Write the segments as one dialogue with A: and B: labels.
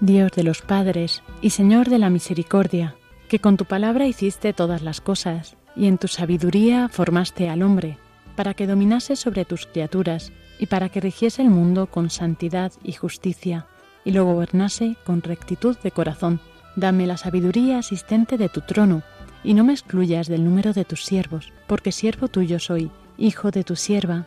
A: Dios de los padres y Señor de la misericordia, que con tu palabra hiciste todas las cosas, y en tu sabiduría formaste al hombre, para que dominase sobre tus criaturas, y para que rigiese el mundo con santidad y justicia, y lo gobernase con rectitud de corazón. Dame la sabiduría asistente de tu trono, y no me excluyas del número de tus siervos, porque siervo tuyo soy, hijo de tu sierva,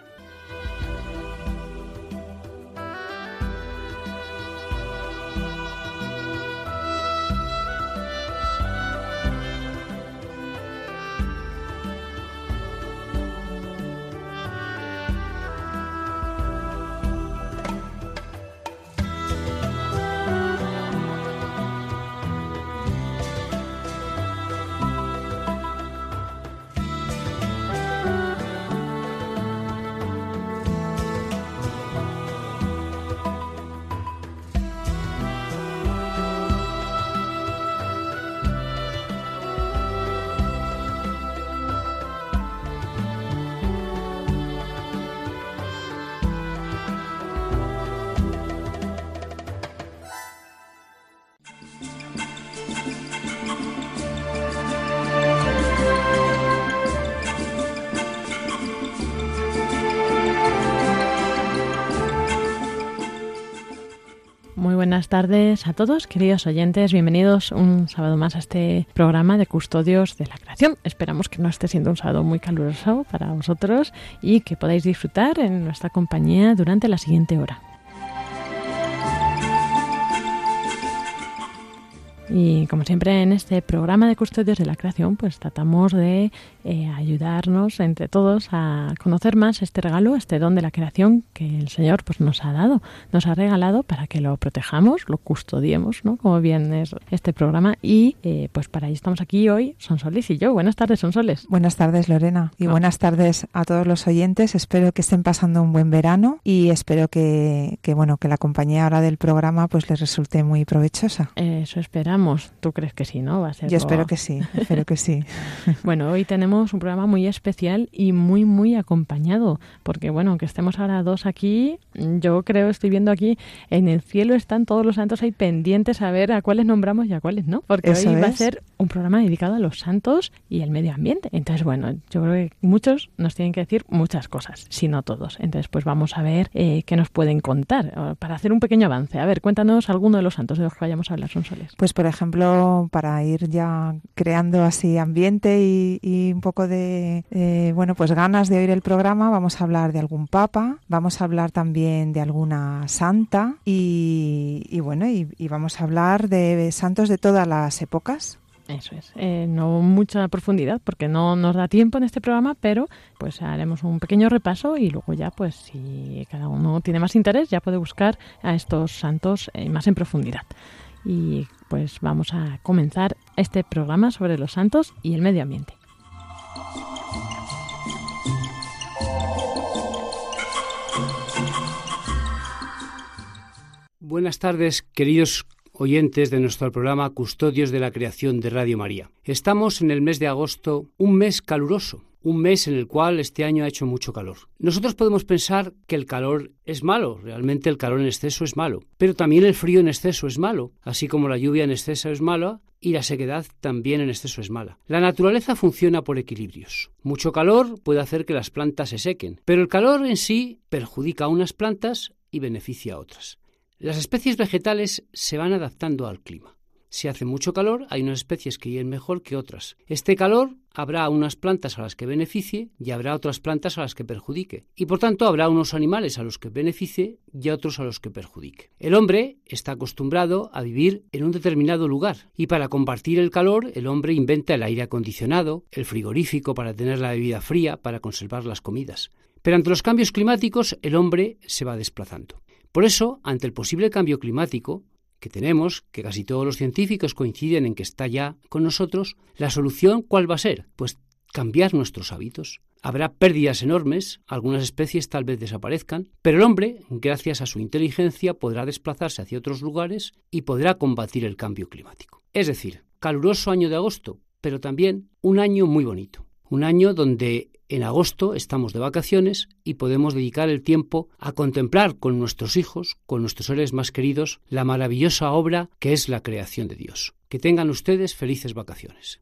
A: Buenas tardes a todos, queridos oyentes. Bienvenidos un sábado más a este programa de Custodios de la Creación. Esperamos que no esté siendo un sábado muy caluroso para vosotros y que podáis disfrutar en nuestra compañía durante la siguiente hora. Y como siempre en este programa de Custodios de la Creación, pues tratamos de eh, ayudarnos entre todos a conocer más este regalo, este don de la creación que el Señor pues nos ha dado, nos ha regalado para que lo protejamos, lo custodiemos, ¿no? Como bien es este programa. Y eh, pues para ahí estamos aquí hoy, Sonsoles y yo. Buenas tardes, Sonsoles.
B: Buenas tardes, Lorena. Y buenas tardes a todos los oyentes. Espero que estén pasando un buen verano y espero que, que bueno, que la compañía ahora del programa pues les resulte muy provechosa.
A: Eso esperamos
C: tú crees que sí, ¿no? Va a ser
B: Yo espero que sí, espero que sí.
C: bueno, hoy tenemos un programa muy especial y muy, muy acompañado, porque bueno, aunque estemos ahora dos aquí, yo creo, estoy viendo aquí, en el cielo están todos los santos ahí pendientes a ver a cuáles nombramos y a cuáles no, porque hoy va a ser un programa dedicado a los santos y el medio ambiente. Entonces, bueno, yo creo que muchos nos tienen que decir muchas cosas, si no todos. Entonces, pues vamos a ver eh, qué nos pueden contar para hacer un pequeño avance. A ver, cuéntanos alguno de los santos de los que vayamos a hablar, Sonsoles.
B: Pues, por ejemplo, para ir ya creando así ambiente y, poco de, eh, bueno, pues ganas de oír el programa, vamos a hablar de algún papa, vamos a hablar también de alguna santa y, bueno, y, vamos a hablar de santos de todas las épocas.
C: Eso es. Eh, no mucha profundidad porque no nos da tiempo en este programa, pero pues haremos un pequeño repaso y luego ya, pues si cada uno tiene más interés, ya puede buscar a estos santos eh, más en profundidad. Y pues vamos a comenzar este programa sobre los santos y el medio ambiente.
D: Buenas tardes, queridos oyentes de nuestro programa Custodios de la Creación de Radio María. Estamos en el mes de agosto, un mes caluroso, un mes en el cual este año ha hecho mucho calor. Nosotros podemos pensar que el calor es malo, realmente el calor en exceso es malo, pero también el frío en exceso es malo, así como la lluvia en exceso es mala y la sequedad también en exceso es mala. La naturaleza funciona por equilibrios. Mucho calor puede hacer que las plantas se sequen, pero el calor en sí perjudica a unas plantas y beneficia a otras. Las especies vegetales se van adaptando al clima. Si hace mucho calor, hay unas especies que viven mejor que otras. Este calor habrá unas plantas a las que beneficie y habrá otras plantas a las que perjudique. Y por tanto habrá unos animales a los que beneficie y otros a los que perjudique. El hombre está acostumbrado a vivir en un determinado lugar y para compartir el calor el hombre inventa el aire acondicionado, el frigorífico para tener la bebida fría, para conservar las comidas. Pero ante los cambios climáticos el hombre se va desplazando. Por eso, ante el posible cambio climático que tenemos, que casi todos los científicos coinciden en que está ya con nosotros, la solución ¿cuál va a ser? Pues cambiar nuestros hábitos. Habrá pérdidas enormes, algunas especies tal vez desaparezcan, pero el hombre, gracias a su inteligencia, podrá desplazarse hacia otros lugares y podrá combatir el cambio climático. Es decir, caluroso año de agosto, pero también un año muy bonito, un año donde en agosto estamos de vacaciones y podemos dedicar el tiempo a contemplar con nuestros hijos, con nuestros seres más queridos, la maravillosa obra que es la creación de Dios. Que tengan ustedes felices vacaciones.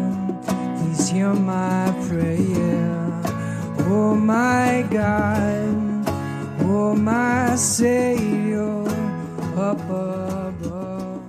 D: hear my prayer. My God, my Savior, up above.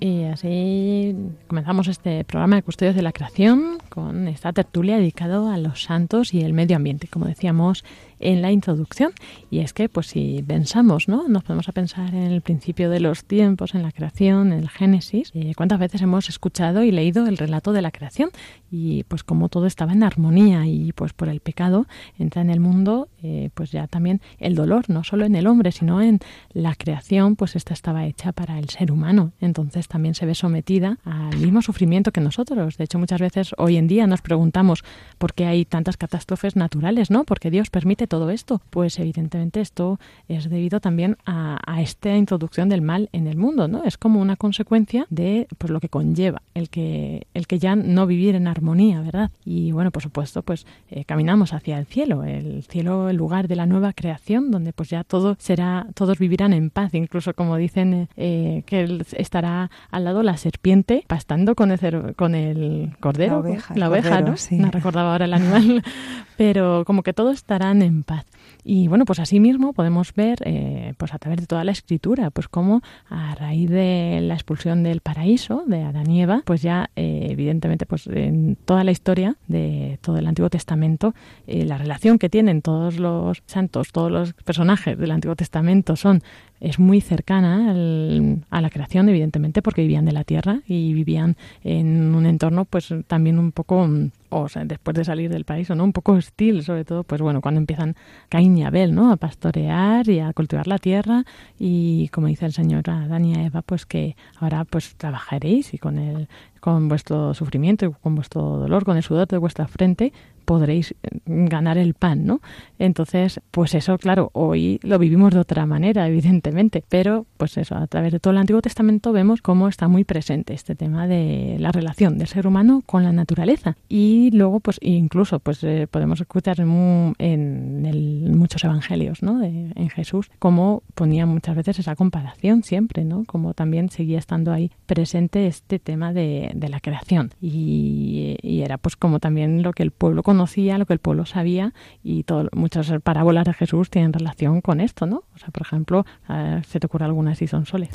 D: Y así comenzamos este programa de Custodios de la Creación con esta tertulia dedicado a los santos y el medio ambiente. Como decíamos, en la introducción. Y es que, pues si pensamos, ¿no? Nos podemos a pensar en el principio de los tiempos, en la creación, en el Génesis. Eh, ¿Cuántas veces hemos escuchado y leído el relato de la creación? Y pues como todo estaba en armonía y pues por el pecado entra en el mundo, eh, pues ya también el dolor, no solo en el hombre, sino en la creación, pues esta estaba hecha para el ser humano. Entonces también se ve sometida al mismo sufrimiento que nosotros. De hecho, muchas veces hoy en día nos preguntamos por qué hay tantas catástrofes naturales, ¿no? Porque Dios permite todo esto? Pues evidentemente esto es debido también a, esta introducción del mal en el mundo, ¿no? Es como una consecuencia de pues, lo que conlleva el que, el que ya no vivir en armonía, ¿verdad? Y bueno, por supuesto, pues eh, caminamos hacia el cielo, el cielo, el lugar de la nueva creación, donde pues ya todo será, todos vivirán en paz, incluso como dicen eh, que estará al lado la serpiente pastando con el, con el cordero, la oveja, ¿no? No recordaba ahora el animal
C: pero como que todos estarán en paz. Y bueno, pues así mismo podemos ver, eh, pues a través de toda la escritura, pues cómo a raíz de la expulsión del paraíso de Adán y Eva, pues ya eh, evidentemente, pues en toda la historia de todo el Antiguo Testamento, eh, la relación que tienen todos los santos, todos los personajes del Antiguo Testamento son es muy cercana a la creación, evidentemente, porque vivían de la tierra y vivían en un entorno, pues también un poco, o sea, después de salir del país, o no, un poco hostil, sobre todo, pues bueno, cuando empiezan Caín y Abel, ¿no? A pastorear y a cultivar la tierra y, como dice el Señor a a Eva, pues que ahora pues trabajaréis y con el con vuestro sufrimiento con vuestro dolor, con el sudor de vuestra frente, podréis eh, ganar el pan, ¿no? Entonces, pues eso, claro, hoy lo vivimos de otra manera, evidentemente, pero pues eso, a través de todo el Antiguo Testamento vemos cómo está muy presente este tema de la relación del ser humano con la naturaleza. Y luego, pues incluso, pues eh, podemos escuchar en, en muchos evangelios, ¿no? De, en Jesús, cómo ponía muchas veces esa comparación siempre, ¿no? Como también seguía estando ahí presente este tema de, de la creación. Y, y era pues como también lo que el pueblo conocía lo que el pueblo sabía y todo, muchas parábolas de Jesús tienen relación con esto, ¿no? O sea, por ejemplo, eh, se te ocurre alguna si son soles.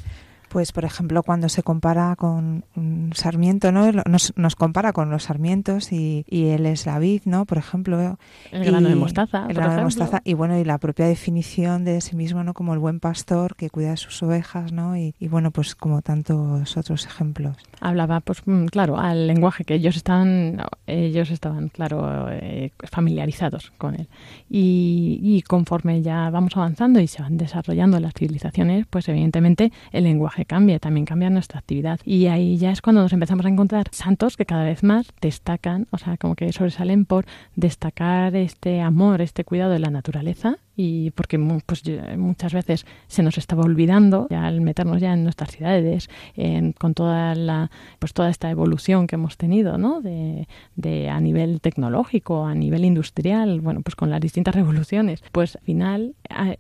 B: Pues, por ejemplo, cuando se compara con un sarmiento, ¿no? Nos, nos compara con los sarmientos y, y, él es la vid, ¿no? Por ejemplo.
C: El grano de mostaza.
B: El grano de mostaza. Y bueno, y la propia definición de sí mismo, ¿no? Como el buen pastor que cuida de sus ovejas, ¿no? Y, y bueno, pues como tantos otros ejemplos.
C: Hablaba, pues mm, claro, al lenguaje que ellos estaban, ellos estaban, claro, eh, familiarizados con él. Y, y conforme ya vamos avanzando y se van desarrollando las civilizaciones, pues evidentemente el lenguaje cambia, también cambia nuestra actividad. Y ahí ya es cuando nos empezamos a encontrar santos que cada vez más destacan, o sea, como que sobresalen por destacar este amor, este cuidado de la naturaleza y porque pues, muchas veces se nos estaba olvidando ya al meternos ya en nuestras ciudades en, con toda la pues toda esta evolución que hemos tenido ¿no? de, de, a nivel tecnológico a nivel industrial bueno pues con las distintas revoluciones pues al final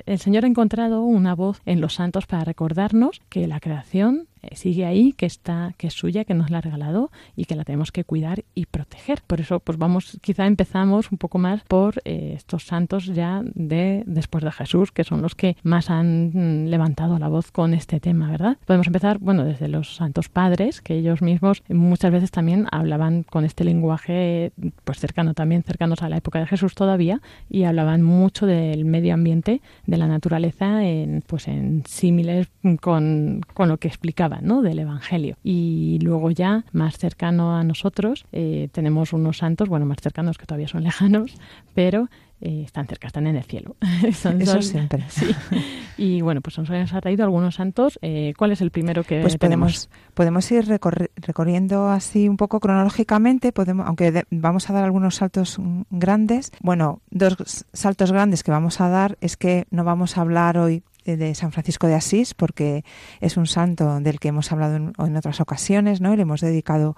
C: el Señor ha encontrado una voz en los santos para recordarnos que la creación sigue ahí, que está, que es suya, que nos la ha regalado y que la tenemos que cuidar y proteger. Por eso, pues vamos, quizá empezamos un poco más por eh, estos santos ya de después de Jesús, que son los que más han mm, levantado la voz con este tema, ¿verdad? Podemos empezar, bueno, desde los santos padres, que ellos mismos muchas veces también hablaban con este lenguaje, pues cercano también, cercanos a la época de Jesús todavía, y hablaban mucho del medio ambiente, de la naturaleza, en, pues en símiles con, con lo que explicaban del Evangelio. Y luego ya, más cercano a nosotros, eh, tenemos unos santos, bueno, más cercanos que todavía son lejanos, pero eh, están cerca, están en el cielo.
B: Eso siempre.
C: Sí. Y bueno, pues nos ha traído algunos santos. Eh, ¿Cuál es el primero que
B: pues
C: tenemos?
B: Podemos, ir recorriendo así un poco cronológicamente, podemos, aunque vamos a dar algunos saltos grandes. Bueno, dos saltos grandes que vamos a dar es que no vamos a hablar hoy de San Francisco de Asís, porque es un santo del que hemos hablado en, otras ocasiones, ¿no? Y le hemos dedicado,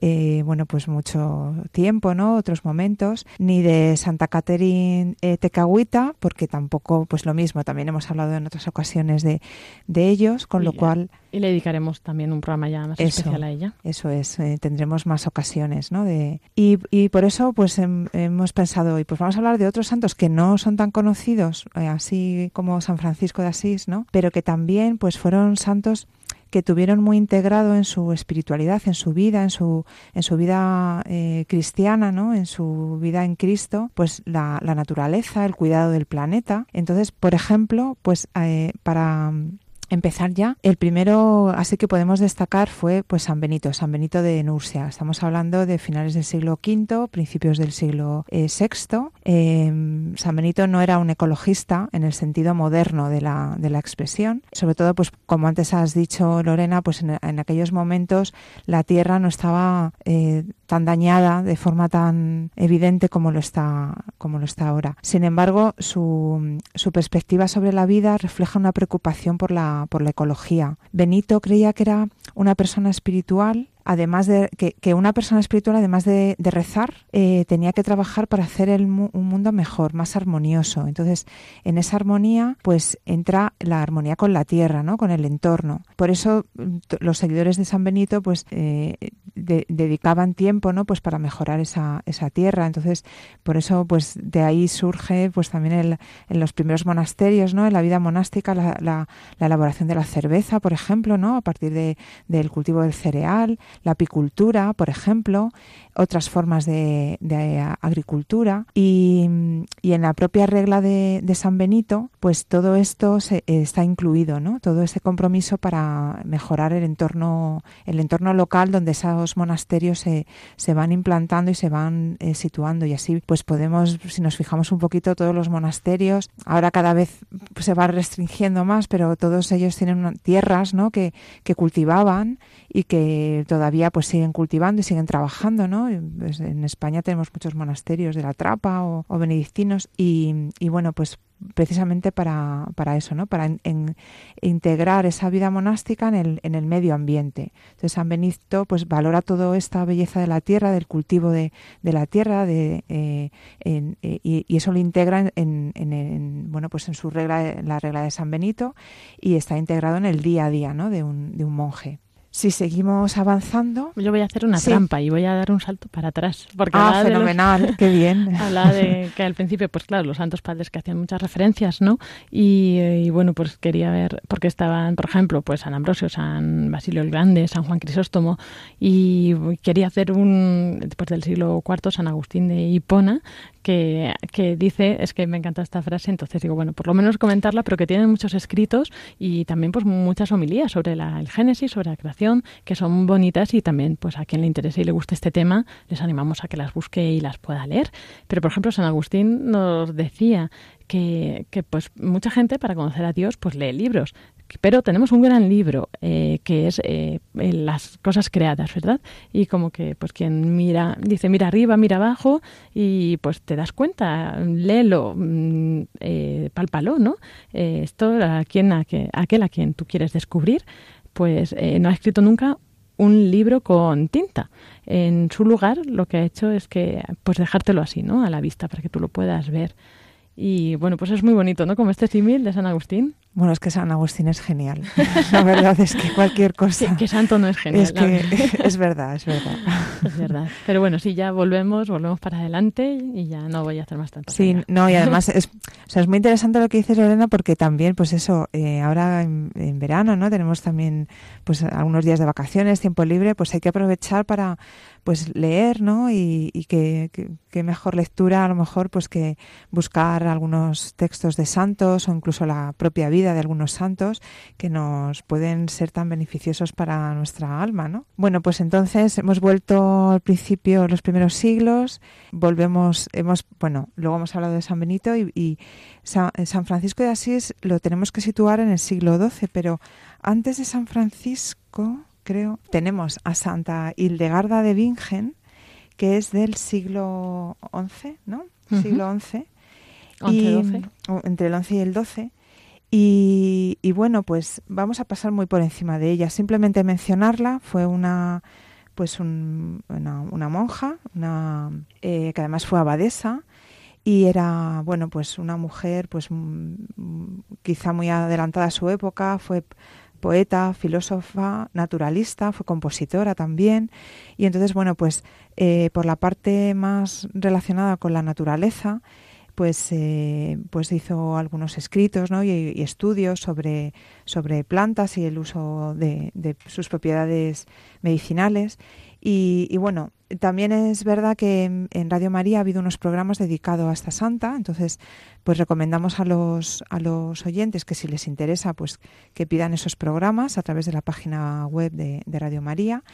B: eh, bueno, pues mucho tiempo, ¿no? Otros momentos. Ni de Santa Caterine eh, Tecahuita, porque tampoco, pues lo mismo, también hemos hablado en otras ocasiones de, de ellos, con lo cual...
C: Y le dedicaremos también un programa ya más especial a ella.
B: Eso es, eh, tendremos más ocasiones, ¿no? De, y, y por eso, pues hemos pensado hoy, pues vamos a hablar de otros santos que no son tan conocidos, así como San Francisco de Asís, ¿no? Pero que también pues fueron santos que tuvieron muy integrado en su espiritualidad, en su vida, en su, en su vida eh, cristiana, ¿no? en su vida en Cristo, pues la, la, naturaleza, el cuidado del planeta. Entonces, por ejemplo, pues eh, para empezar ya. El primero, así que podemos destacar, fue pues San Benito, San Benito de Nursia. Estamos hablando de finales del siglo V, principios del siglo VI. Eh, em, San Benito no era un ecologista en el sentido moderno de la, de la expresión. Sobre todo, pues como antes has dicho, Lorena, pues en, aquellos momentos la tierra no estaba eh, tan dañada de forma tan evidente como lo está, como lo está ahora. Sin embargo, su, su perspectiva sobre la vida refleja una preocupación por la, por la ecología. Benito creía que era una persona espiritual además de que, una persona espiritual, además de, rezar, eh, tenía que trabajar para hacer el, un mundo mejor, más armonioso. Entonces, en esa armonía, pues entra la armonía con la tierra, ¿no? Con el entorno. Por eso, los seguidores de San Benito, pues eh, dedicaban tiempo, ¿no? Pues para mejorar esa, esa tierra. Entonces, por eso, pues de ahí surge, pues también el, en los primeros monasterios, ¿no? En la vida monástica, la, la, elaboración de la cerveza, por ejemplo, ¿no? A partir de, del cultivo del cereal, la apicultura, por ejemplo, otras formas de, agricultura y, en la propia regla de, San Benito, pues todo esto se, está incluido, ¿no? Todo ese compromiso para mejorar el entorno, el entorno local donde esos monasterios se, se van implantando y se van eh, situando y así pues podemos, si nos fijamos un poquito, todos los monasterios, ahora cada vez se va restringiendo más, pero todos ellos tienen tierras, ¿no? Que, que cultivaban y que todavía pues siguen cultivando y siguen trabajando, ¿no? Pues, en España tenemos muchos monasterios de la Trapa o, benedictinos y, bueno, pues precisamente para, para eso, ¿no? Para integrar esa vida monástica en el, en el medio ambiente. Entonces San Benito pues valora toda esta belleza de la tierra, del cultivo de, de la tierra, de, eh, eh, y, eso lo integra en, en, bueno pues en su regla, la regla de San Benito y está integrado en el día a día, ¿no? De un, de un monje si seguimos avanzando.
C: Yo voy a hacer una trampa y voy a dar un salto para atrás.
B: Porque ah, fenomenal, qué bien.
C: Habla de que al principio, pues claro, los santos padres que hacían muchas referencias, ¿no? Y, bueno, pues quería ver, porque estaban, por ejemplo, pues San Ambrosio, San Basilio el Grande, San Juan Crisóstomo, y quería hacer un, después del siglo IV, San Agustín de Hipona, que, que, dice, es que me encanta esta frase, entonces digo, bueno, por lo menos comentarla, pero que tienen muchos escritos y también pues muchas homilías sobre la, el Génesis, sobre la creación, que son bonitas y también pues a quien le interese y le guste este tema, les animamos a que las busque y las pueda leer. Pero por ejemplo, San Agustín nos decía que, que, pues mucha gente para conocer a Dios pues lee libros, pero tenemos un gran libro eh, que es eh, las cosas creadas, ¿verdad? Y como que pues quien mira, dice mira arriba, mira abajo y pues te das cuenta, léelo, mm, eh, ¿no? Eh, esto a, quien, a, que, aquel a quien tú quieres descubrir, pues no ha escrito nunca un libro con tinta. En su lugar lo que ha hecho es que pues dejártelo así, ¿no? A la vista para que tú lo puedas ver. Y bueno, pues es muy bonito, ¿no? Como este símil de San Agustín.
B: Bueno, es que San Agustín es genial. La verdad es que cualquier cosa.
C: Sí, que santo no es genial.
B: Es que es verdad, es verdad.
C: Es verdad. Pero bueno, sí, ya volvemos, volvemos para adelante y ya no voy a hacer más tanto.
B: Sí, no, y además es, o sea, es muy interesante lo que dices, Lorena, porque también, pues eso, eh, ahora en, verano, ¿no? Tenemos también, pues, algunos días de vacaciones, tiempo libre, pues hay que aprovechar para, pues, leer, ¿no? Y, y que, que, mejor lectura, a lo mejor, pues, que buscar algunos textos de santos o incluso la propia vida de algunos santos que nos pueden ser tan beneficiosos para nuestra alma, ¿no? Bueno, pues entonces hemos vuelto al principio, los primeros siglos, volvemos, hemos, bueno, luego hemos hablado de San Benito y, San, Francisco de Asís lo tenemos que situar en el siglo XII, pero antes de San Francisco, creo, tenemos a Santa Hildegarda de Bingen, que es del siglo XI, ¿no? Siglo XI. entre el 11 y el 12 y, bueno, pues vamos a pasar muy por encima de ella. Simplemente mencionarla, fue una pues una, monja, una, eh, que además fue abadesa y era bueno pues una mujer pues quizá muy adelantada a su época, fue poeta, filósofa, naturalista, fue compositora también y entonces bueno pues eh, por la parte más relacionada con la naturaleza pues, eh, pues hizo algunos escritos y, estudios sobre, sobre plantas y el uso de, sus propiedades medicinales. Y, bueno, también es verdad que en, Radio María ha habido unos programas dedicados a esta santa, entonces pues recomendamos a los, a los oyentes que si les interesa pues que pidan esos programas a través de la página web de Radio María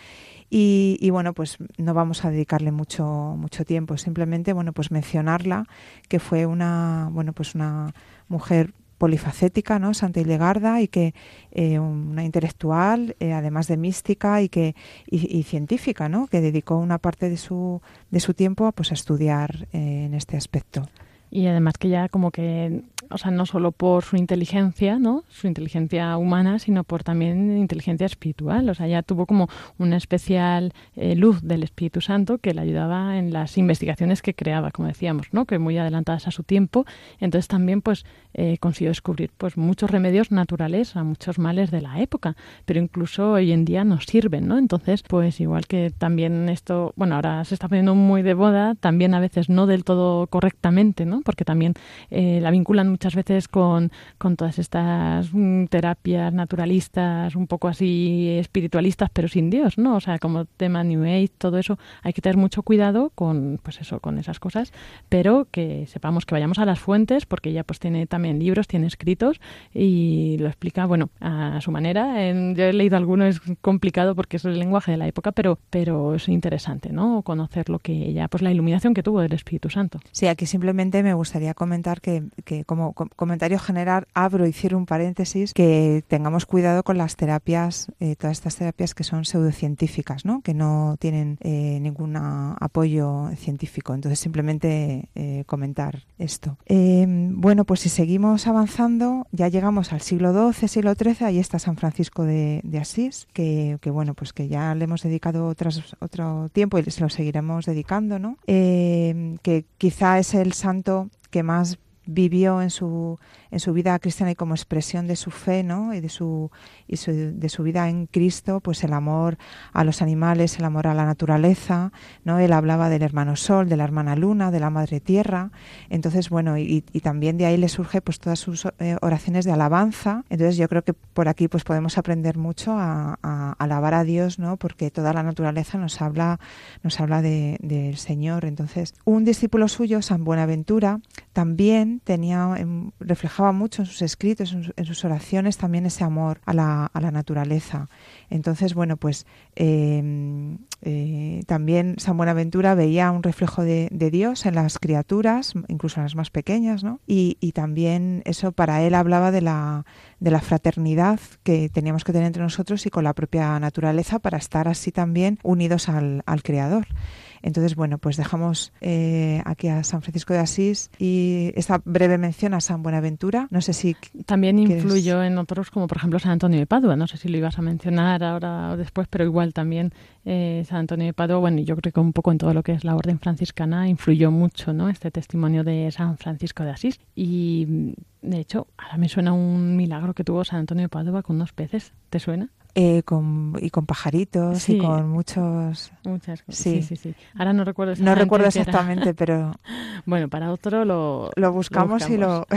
B: y, bueno, pues no vamos a dedicarle mucho, mucho tiempo, simplemente, bueno, pues mencionarla, que fue una, bueno, pues una mujer polifacética, ¿no? Santa Ilegarda y que eh, una intelectual, eh, además de mística y que y, científica, ¿no? Que dedicó una parte de su de su tiempo pues a estudiar eh, en este aspecto
C: y además que ya como que o sea, no solo por su inteligencia, ¿no? Su inteligencia humana, sino por también inteligencia espiritual. O sea, ella tuvo como una especial eh, luz del Espíritu Santo que le ayudaba en las investigaciones que creaba, como decíamos, ¿no? Que muy adelantadas a su tiempo. Entonces también, pues, eh, consiguió descubrir, pues, muchos remedios naturales a muchos males de la época, pero incluso hoy en día nos sirven, ¿no? Entonces, pues, igual que también esto, bueno, ahora se está poniendo muy de boda, también a veces no del todo correctamente, ¿no? Porque también eh, la vinculan muchas veces con, con todas estas mm, terapias naturalistas, un poco así espiritualistas, pero sin Dios, ¿no? O sea, como tema New Age, todo eso, hay que tener mucho cuidado con, pues eso, con esas cosas, pero que sepamos que vayamos a las fuentes, porque ella pues tiene también libros, tiene escritos y lo explica, bueno, a su manera. yo he leído alguno, es complicado porque es el lenguaje de la época, pero, pero es interesante, ¿no? Conocer lo que ella, pues la iluminación que tuvo del Espíritu Santo.
B: Sí, aquí simplemente me gustaría comentar que, que como comentario general abro y cierro un paréntesis que tengamos cuidado con las terapias, eh, todas estas terapias que son pseudocientíficas, ¿no? que no tienen eh, ningún apoyo científico. Entonces simplemente eh, comentar esto. Em, bueno, pues si seguimos avanzando, ya llegamos al siglo XII, siglo XIII, ahí está San Francisco de, Asís, que, bueno, pues que ya le hemos dedicado otro tiempo y se lo seguiremos dedicando, ¿no? Em, que quizá es el santo que más vivió en su, en su vida cristiana y como expresión de su fe ¿no? y, de su, y de su vida en Cristo, pues el amor a los animales, el amor a la naturaleza. ¿no? Él hablaba del hermano Sol, de la hermana Luna, de la Madre Tierra. Entonces, bueno, y, y también de ahí le surge pues todas sus eh, oraciones de alabanza. Entonces yo creo que por aquí pues podemos aprender mucho a, alabar a Dios, ¿no? porque toda la naturaleza nos habla, nos habla del de, Señor. Entonces, un discípulo suyo, San Buenaventura, también tenía, em, mucho en sus escritos, en, sus oraciones, también ese amor a la, a la naturaleza. Entonces, bueno, pues em, eh, también San Buenaventura veía un reflejo de, Dios en las criaturas, incluso en las más pequeñas, ¿no? Y, también eso para él hablaba de la, de la fraternidad que teníamos que tener entre nosotros y con la propia naturaleza para estar así también unidos al, al Creador. Entonces, bueno, pues dejamos eh, aquí a San Francisco de Asís y esta breve mención a San Buenaventura. No sé si...
C: También influyó en otros como por ejemplo San Antonio de Padua. No sé si lo ibas a mencionar ahora o después, pero igual también eh, San Antonio de Padua, bueno, yo creo que un poco en todo lo que es la orden franciscana influyó mucho, ¿no? Este testimonio de San Francisco de Asís. Y de hecho, ahora me suena un milagro que tuvo San Antonio de Padua con unos peces. ¿Te suena?
B: Eh, con, y con pajaritos y con muchos...
C: Muchas cosas. Sí. sí, sí, Ahora no recuerdo
B: exactamente. No recuerdo exactamente, pero...
C: bueno, para otro lo...
B: Lo buscamos, y lo...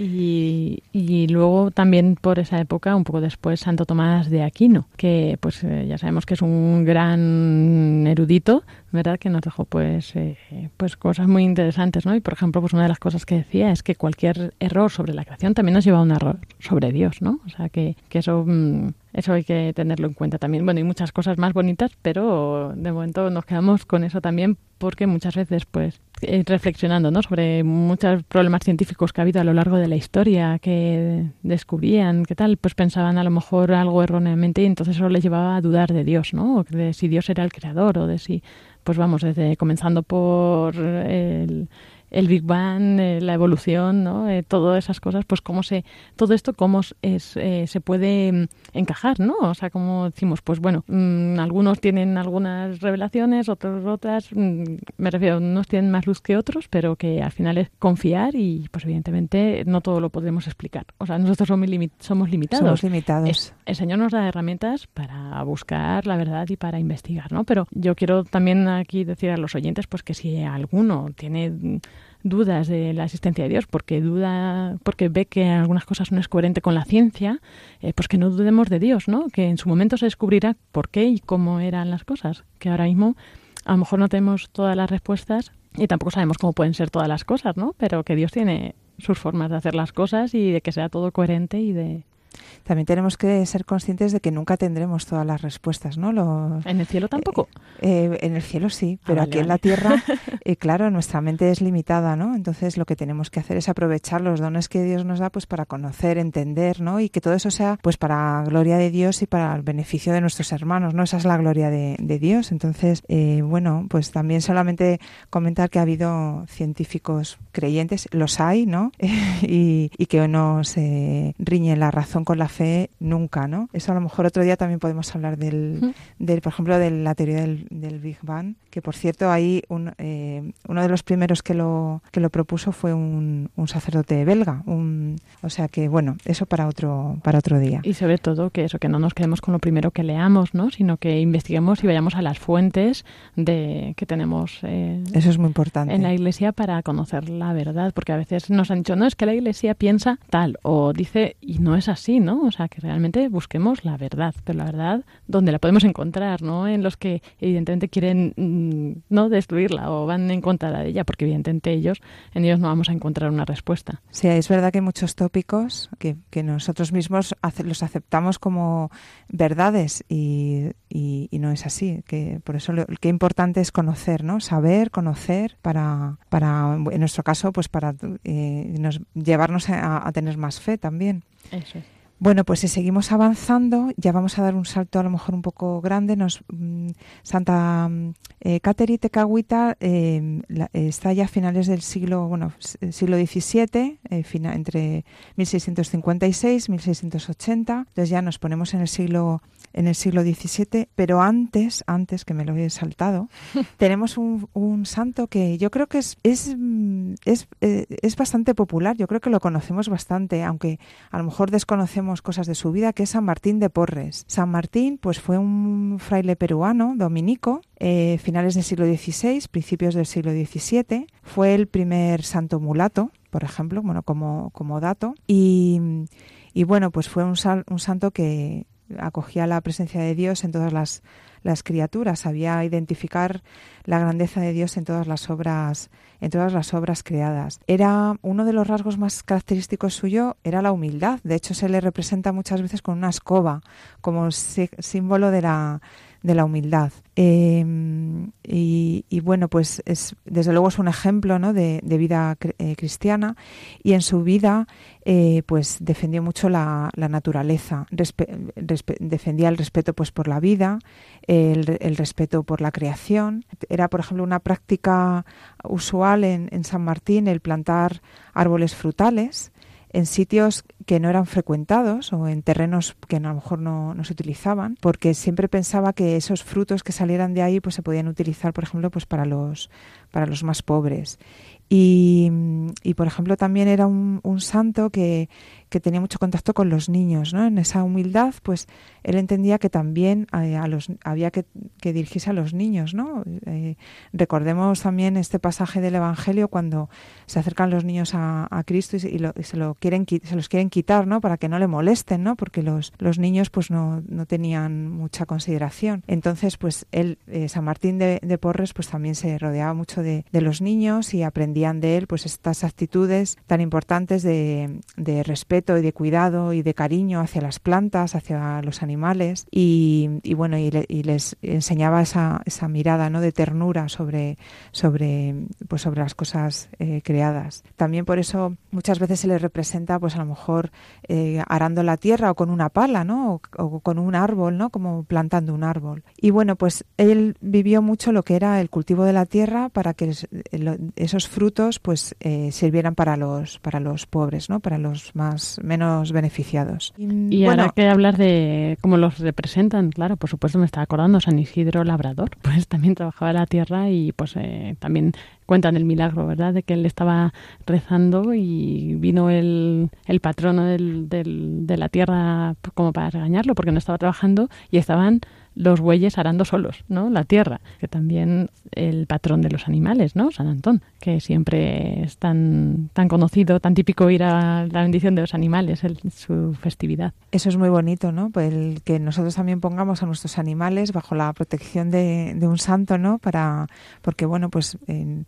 C: Y, y, luego también por esa época, un poco después, Santo Tomás de Aquino, que pues eh, ya sabemos que es un gran erudito, ¿verdad? Que nos dejó pues, eh, pues cosas muy interesantes, ¿no? Y por ejemplo, pues una de las cosas que decía es que cualquier error sobre la creación también nos lleva a un error sobre Dios, ¿no? O sea, que, que eso... Mm, eso hay que tenerlo en cuenta también. Bueno, y muchas cosas más bonitas, pero de momento nos quedamos con eso también porque muchas veces, pues, eh, reflexionando ¿no? sobre muchos problemas científicos que ha habido a lo largo de la historia, que descubrían, qué tal, pues pensaban a lo mejor algo erróneamente y entonces eso les llevaba a dudar de Dios, ¿no? de si Dios era el creador o de si, pues vamos, desde comenzando por el el Big Bang, eh, la evolución, ¿no? Eh, todas esas cosas, pues cómo se, todo esto cómo es, eh, se puede mm, encajar, ¿no? O sea, como decimos, pues bueno, mm, algunos tienen algunas revelaciones, otros otras, mm, me refiero, unos tienen más luz que otros, pero que al final es confiar y pues evidentemente no todo lo podemos explicar. O sea, nosotros somos, somos limitados.
B: Somos limitados.
C: El, Señor nos da herramientas para buscar la verdad y para investigar, ¿no? Pero yo quiero también aquí decir a los oyentes, pues que si alguno tiene dudas de la existencia de Dios, porque duda, porque ve que algunas cosas no es coherente con la ciencia, eh, pues que no dudemos de Dios, ¿no? Que en su momento se descubrirá por qué y cómo eran las cosas, que ahora mismo a lo mejor no tenemos todas las respuestas y tampoco sabemos cómo pueden ser todas las cosas, ¿no? Pero que Dios tiene sus formas de hacer las cosas y de que sea todo coherente y de
B: también tenemos que ser conscientes de que nunca tendremos todas las respuestas, ¿no?
C: ¿En el cielo tampoco?
B: Eh, eh, en el cielo sí, ah, pero aquí en la tierra, eh, claro, nuestra mente es limitada, ¿no? Entonces lo que tenemos que hacer es aprovechar los dones que Dios nos da pues para conocer, entender, ¿no? Y que todo eso sea pues para gloria de Dios y para el beneficio de nuestros hermanos, ¿no? Esa es la gloria de, Dios. Entonces, bueno, pues también solamente comentar que ha habido científicos creyentes, los hay, ¿no? y, y, que no se riñe la razón con la fe nunca, ¿no? Eso a lo mejor otro día también podemos hablar del, del por ejemplo, de la teoría del, del Big Bang, que por cierto ahí un, eh, uno de los primeros que lo, que lo propuso fue un, un sacerdote belga, un, o sea que bueno, eso para otro, para otro día.
C: Y sobre todo que eso, que no nos quedemos con lo primero que leamos, ¿no? sino que investiguemos y vayamos a las fuentes de que tenemos
B: eh, eso es muy importante.
C: en la iglesia para conocer la verdad, porque a veces nos han dicho, no, es que la iglesia piensa tal, o dice, y no es así, ¿no? O sea, que realmente busquemos la verdad, pero la verdad, ¿dónde la podemos encontrar? ¿no? En los que evidentemente quieren mm, no destruirla o van en contra de ella, porque evidentemente ellos, en ellos no vamos a encontrar una respuesta.
B: Sí, es verdad que hay muchos tópicos que, que nosotros mismos los aceptamos como verdades y, y, no es así. Que por eso lo que importante es conocer, ¿no? Saber, conocer para, para en nuestro caso, pues para eh, nos, llevarnos a, a, tener más fe también.
C: Eso es.
B: Bueno, pues si seguimos avanzando, ya vamos a dar un salto a lo mejor un poco grande. Nos, mm, Santa mm, eh, eh está ya a finales del siglo, bueno, siglo XVII, eh, entre 1656 y 1680. Entonces ya nos ponemos en el siglo en el siglo XVII, pero antes, antes que me lo he saltado, tenemos un, un, santo que yo creo que es es, mm, es, eh, es bastante popular. Yo creo que lo conocemos bastante, aunque a lo mejor desconocemos cosas de su vida, que es San Martín de Porres. San Martín pues fue un fraile peruano, dominico, eh, finales del siglo XVI, principios del siglo XVII. Fue el primer santo mulato, por ejemplo, bueno, como, como dato. Y, y bueno, pues fue un, un santo que acogía la presencia de Dios en todas las, las criaturas, sabía identificar la grandeza de Dios en todas las obras, en todas las obras creadas. Era uno de los rasgos más característicos suyo era la humildad. De hecho, se le representa muchas veces con una escoba como símbolo de la de la humildad. Em, y, bueno, pues es, desde luego es un ejemplo ¿no? de, vida eh, cristiana y en su vida eh, pues defendió mucho la, naturaleza, defendía el respeto pues por la vida, el, respeto por la creación. Era, por ejemplo, una práctica usual en San Martín el plantar árboles frutales en sitios que no eran frecuentados o en terrenos que a lo mejor no, no, se utilizaban, porque siempre pensaba que esos frutos que salieran de ahí pues se podían utilizar, por ejemplo, pues para los para los más pobres. Y, y por ejemplo, también era un, un santo que, que tenía mucho contacto con los niños, ¿no? En esa humildad, pues él entendía que también eh, a los, había que, dirigirse a los niños, ¿no? Eh, recordemos también este pasaje del Evangelio cuando se acercan los niños a, Cristo y, se, lo quieren, se los quieren quitar, ¿no? Para que no le molesten, ¿no? Porque los, los niños pues no, no tenían mucha consideración. Entonces, pues él, eh, San Martín de, Porres, pues también se rodeaba mucho de, los niños y aprendían de él pues estas actitudes tan importantes de respeto y de cuidado y de cariño hacia las plantas, hacia los animales y, bueno, y, les enseñaba esa, esa mirada ¿no? de ternura sobre, sobre, pues sobre las cosas eh, creadas. También por eso muchas veces se les representa pues a lo mejor eh, arando la tierra o con una pala ¿no? O, con un árbol, ¿no? como plantando un árbol. Y bueno, pues él vivió mucho lo que era el cultivo de la tierra para que esos frutos pues eh, sirvieran para los, para los pobres, ¿no? para los más menos beneficiados.
C: Y, ahora que hablar de cómo los representan, claro, por supuesto me estaba acordando San Isidro Labrador, pues también trabajaba la tierra y pues eh, también cuentan el milagro, ¿verdad? De que él estaba rezando y vino el, el patrono del, del, de la tierra como para regañarlo porque no estaba trabajando y estaban los bueyes arando solos, ¿no? La tierra, que también el patrón de los animales, ¿no? San Antón, que siempre es tan, tan conocido, tan típico ir a la bendición de los animales, su festividad.
B: Eso es muy bonito, ¿no? Pues el que nosotros también pongamos a nuestros animales bajo la protección de, un santo, ¿no? Para, porque bueno, pues,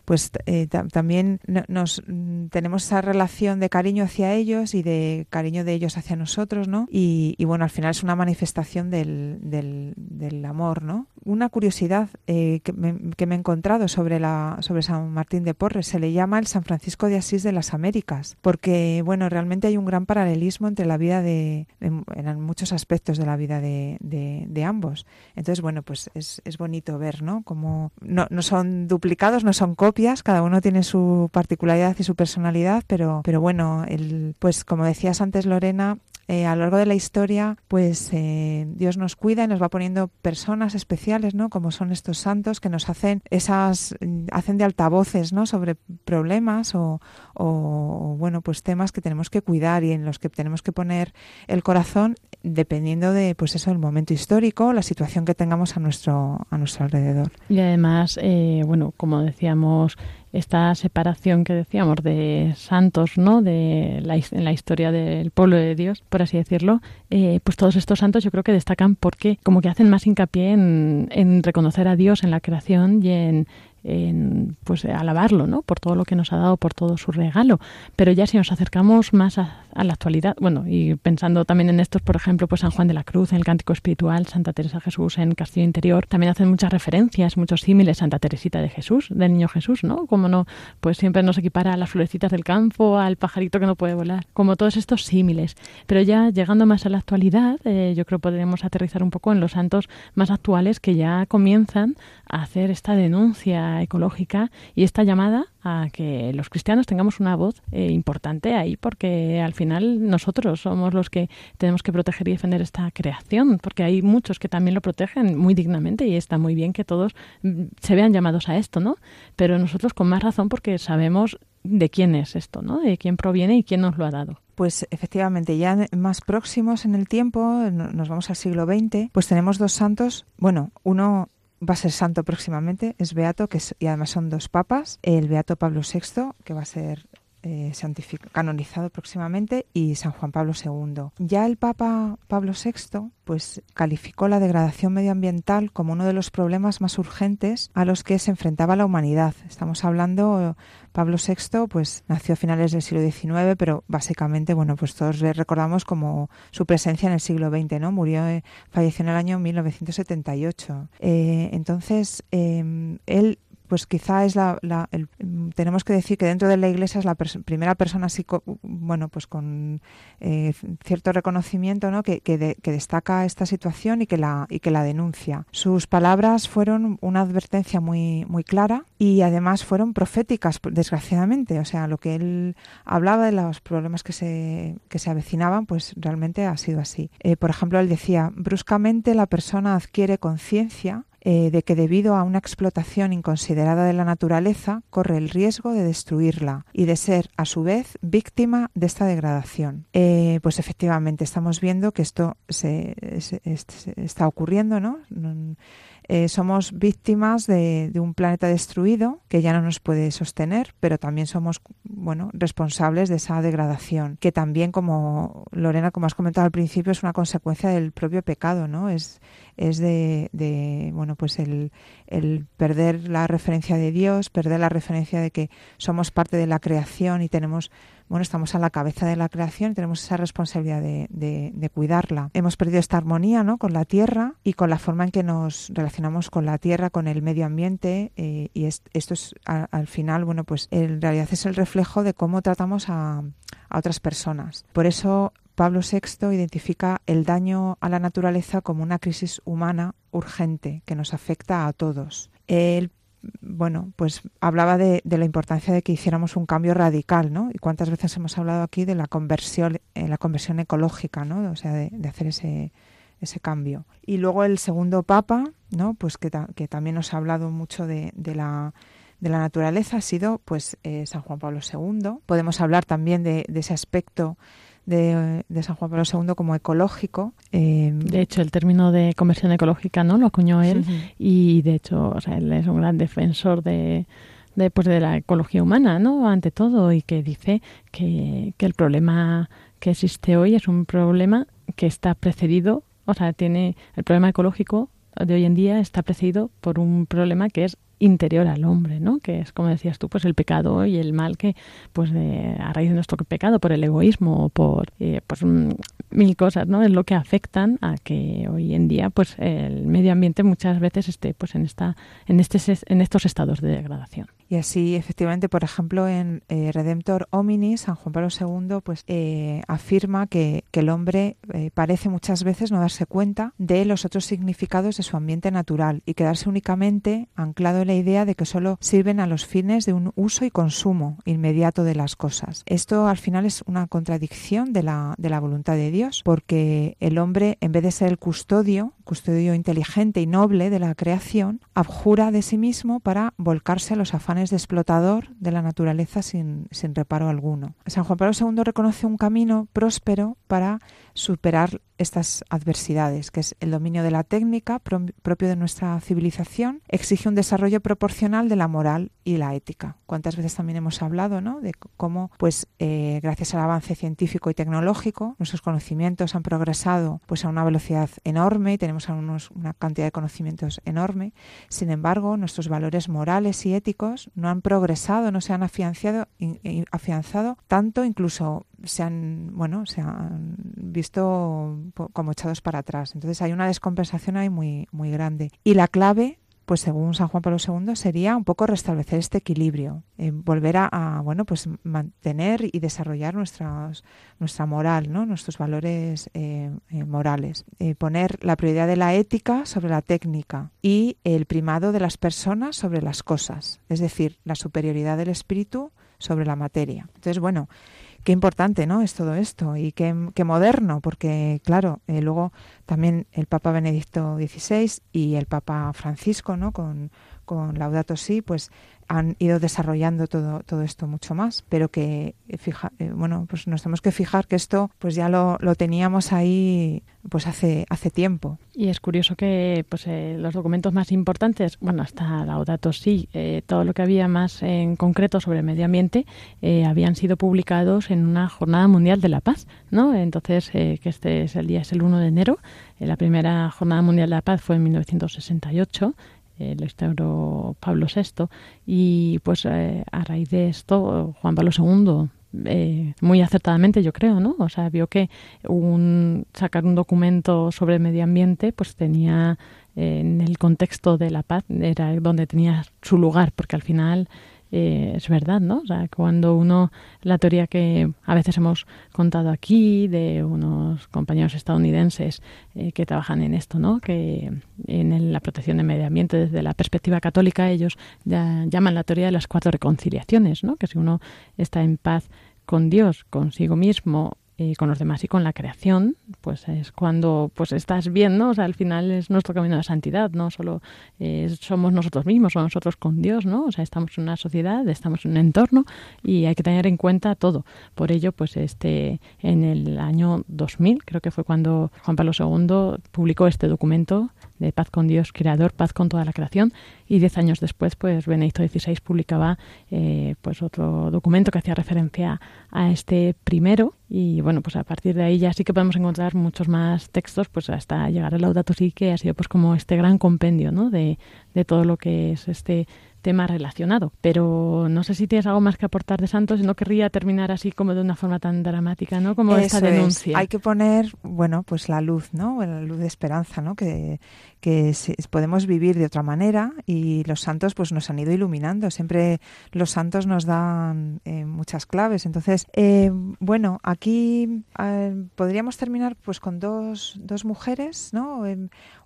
B: pues eh, también nos mm, tenemos esa relación de cariño hacia ellos y de cariño de ellos hacia nosotros, ¿no? Y, y bueno, al final es una manifestación del, del, del amor, ¿no? Una curiosidad eh, que, me, he encontrado sobre, la, sobre San Martín de Porres, se le llama el San Francisco de Asís de las Américas, porque, bueno, realmente hay un gran paralelismo entre la vida de, de en muchos aspectos de la vida de, de, de ambos. Entonces, bueno, pues es, es, bonito ver, ¿no? Como no, no son duplicados, no son copias, cada uno tiene su particularidad y su personalidad, pero, pero bueno, el, pues como decías antes, Lorena, eh, a lo largo de la historia, pues eh, Dios nos cuida y nos va poniendo personas especiales, ¿no? Como son estos santos que nos hacen esas, hacen de altavoces, ¿no? Sobre problemas o, o, bueno, pues temas que tenemos que cuidar y en los que tenemos que poner el corazón dependiendo de, pues eso, el momento histórico, la situación que tengamos a nuestro, a nuestro alrededor.
C: Y además, eh, bueno, como decíamos, esta separación que decíamos de santos, ¿no? De la, en la historia del pueblo de Dios, por así decirlo, eh, pues todos estos santos yo creo que destacan porque como que hacen más hincapié en, en reconocer a Dios en la creación y en en, pues alabarlo, ¿no? Por todo lo que nos ha dado, por todo su regalo. Pero ya si nos acercamos más a, la actualidad, bueno, y pensando también en estos, por ejemplo, pues San Juan de la Cruz, en el Cántico Espiritual, Santa Teresa Jesús en Castillo Interior, también hacen muchas referencias, muchos símiles, Santa Teresita de Jesús, del Niño Jesús, ¿no? Como no, pues siempre nos equipara a las florecitas del campo, al pajarito que no puede volar, como todos estos símiles. Pero ya llegando más a la actualidad, eh, yo creo que podremos aterrizar un poco en los santos más actuales que ya comienzan a hacer esta denuncia ecológica y esta llamada a que los cristianos tengamos una voz eh, importante ahí, porque al final nosotros somos los que tenemos que proteger y defender esta creación, porque hay muchos que también lo protegen muy dignamente y está muy bien que todos mm, se vean llamados a esto, ¿no? Pero nosotros con más razón porque sabemos de quién es esto, ¿no? De quién proviene y quién nos lo ha dado.
B: Pues efectivamente, ya más próximos en el tiempo, nos vamos al siglo XX, pues tenemos dos santos, bueno, uno va a ser santo próximamente, es beato, que es, y además son dos papas, el beato Pablo VI, que va a ser eh, canonizado próximamente, y San Juan Pablo II. Ya el Papa Pablo VI pues calificó la degradación medioambiental como uno de los problemas más urgentes a los que se enfrentaba la humanidad. Estamos hablando Pablo VI pues nació a finales del siglo XIX, pero básicamente bueno pues todos le recordamos como su presencia en el siglo XX, ¿no? Murió, eh, falleció en el año 1978. Eh, entonces eh, él pues quizá es la, tenemos que decir que dentro de la Iglesia es la primera persona bueno, pues con eh, cierto reconocimiento, ¿no? Que, que, destaca esta situación y que la y que la denuncia. Sus palabras fueron una advertencia muy muy clara y además fueron proféticas, desgraciadamente. O sea, lo que él hablaba de los problemas que se que se avecinaban, pues realmente ha sido así. Eh, por ejemplo, él decía: bruscamente la persona adquiere conciencia eh, de que debido a una explotación inconsiderada de la naturaleza corre el riesgo de destruirla y de ser a su vez víctima de esta degradación. Eh, pues efectivamente estamos viendo que esto se, se, está ocurriendo, ¿no? Eh, somos víctimas de, un planeta destruido que ya no nos puede sostener, pero también somos bueno, responsables de esa degradación, que también, como Lorena, como has comentado al principio, es una consecuencia del propio pecado, ¿no? Es, es de, de, bueno, pues el, el perder la referencia de Dios, perder la referencia de que somos parte de la creación y tenemos bueno, estamos a la cabeza de la creación y tenemos esa responsabilidad de, de, de, cuidarla. Hemos perdido esta armonía ¿no? con la tierra y con la forma en que nos relacionamos con la tierra, con el medio ambiente eh, y es, esto es a, al final, bueno, pues en realidad es el reflejo de cómo tratamos a, a otras personas. Por eso Pablo VI identifica el daño a la naturaleza como una crisis humana urgente que nos afecta a todos. Él bueno, pues hablaba de, de, la importancia de que hiciéramos un cambio radical, ¿no? Y cuántas veces hemos hablado aquí de la conversión, eh, la conversión ecológica, ¿no? O sea, de, de hacer ese, ese cambio. Y luego el segundo papa, ¿no? Pues que, que también nos ha hablado mucho de, de la de la naturaleza ha sido pues eh, San Juan Pablo II. Podemos hablar también de ese aspecto de, San Juan Pablo II como ecológico.
C: Eh, de hecho, el término de conversión ecológica no lo acuñó él y de hecho o sea, él es un gran defensor de, de, pues, de la ecología humana, ¿no? Ante todo, y que dice que, que el problema que existe hoy es un problema que está precedido, o sea, tiene el problema ecológico de hoy en día está precedido por un problema que es interior al hombre, ¿no? Que es como decías tú, pues el pecado y el mal que, pues de, a raíz de nuestro pecado, por el egoísmo, por eh, pues mm, mil cosas, ¿no? Es lo que afectan a que hoy en día, pues el medio ambiente muchas veces esté, pues en esta, en este, en estos estados de degradación.
B: Y así, efectivamente, por ejemplo, en eh, Redemptor Homini, San Juan Pablo II pues, eh, afirma que, el hombre eh, parece muchas veces no darse cuenta de los otros significados de su ambiente natural y quedarse únicamente anclado en la idea de que solo sirven a los fines de un uso y consumo inmediato de las cosas. Esto al final es una contradicción de la, de la voluntad de Dios, porque el hombre, en vez de ser el custodio, custodio inteligente y noble de la creación, abjura de sí mismo para volcarse a los afanes de explotador de la naturaleza sin, sin reparo alguno. San Juan Pablo II reconoce un camino próspero para superar estas adversidades, que es el dominio de la técnica propio de nuestra civilización, exige un desarrollo proporcional de la moral y la ética. Cuántas veces también hemos hablado ¿no? de cómo, pues, eh, gracias al avance científico y tecnológico, nuestros conocimientos han progresado pues, a una velocidad enorme y tenemos una cantidad de conocimientos enorme. Sin embargo, nuestros valores morales y éticos no han progresado, no se han afianzado, afianzado tanto, incluso se han, bueno, se han visto como echados para atrás. Entonces hay una descompensación ahí muy, muy grande. Y la clave pues según San Juan Pablo II sería un poco restablecer este equilibrio, eh, volver a, bueno pues mantener y desarrollar nuestras, nuestra moral, ¿no? nuestros valores eh, eh, morales, poner la prioridad de la ética sobre la técnica y el primado de las personas sobre las cosas, es decir, la superioridad del espíritu sobre la materia. Entonces bueno qué importante no es todo esto y qué, moderno, porque claro, eh, luego también el Papa Benedicto XVI y el Papa Francisco, ¿no? con, con Laudato Si, pues han ido desarrollando todo, todo esto mucho más, pero que eh, fija, eh, bueno, pues nos tenemos que fijar que esto pues ya lo, lo teníamos ahí pues hace, hace tiempo.
C: Y es curioso que pues eh, los documentos más importantes, bueno, hasta Laudato sí, todo lo que había más en concreto sobre el medio ambiente habían sido publicados en una jornada mundial de la paz, ¿no? Entonces, que este es el día es el 1 de enero, la primera jornada mundial de la paz fue en 1968 eh, lo instauró Pablo VI y pues eh, a raíz de esto Juan Pablo II eh, muy acertadamente yo creo, ¿no? O sea, vio que un, sacar un documento sobre el medio ambiente pues tenía en el contexto de la paz era donde tenía su lugar porque al final eh, es verdad, ¿no? O sea, cuando uno, la teoría que a veces hemos contado aquí de unos compañeros estadounidenses eh, que trabajan en esto, ¿no? Que en la protección del medio ambiente desde la perspectiva católica ellos llaman la teoría de las cuatro reconciliaciones, ¿no? Que si uno está en paz con Dios, consigo mismo eh, con los demás y con la creación, pues es cuando pues estás bien, ¿no? O sea, al final es nuestro camino de santidad, no solo eh, somos nosotros mismos, somos nosotros con Dios, ¿no? O sea, estamos en una sociedad, estamos en un entorno y hay que tener en cuenta todo. Por ello, pues este en el año 2000, creo que fue cuando Juan Pablo II publicó este documento de Paz con Dios Creador, Paz con toda la creación, y diez años después, pues Benedicto XVI publicaba eh, pues otro documento que hacía referencia a este primero, y bueno, pues a partir de ahí ya sí que podemos encontrar muchos más textos, pues hasta llegar al Laudato Si, que ha sido pues como este gran compendio, ¿no? De, de todo lo que es este tema relacionado. Pero no sé si tienes algo más que aportar de Santos no querría terminar así como de una forma tan dramática, ¿no? Como esta denuncia.
B: Hay que poner, bueno, pues la luz, ¿no? La luz de esperanza, ¿no? Que, que podemos vivir de otra manera y los santos pues nos han ido iluminando. Siempre los santos nos dan eh, muchas claves. Entonces, eh, bueno, aquí eh, podríamos terminar pues con dos, dos mujeres, ¿no?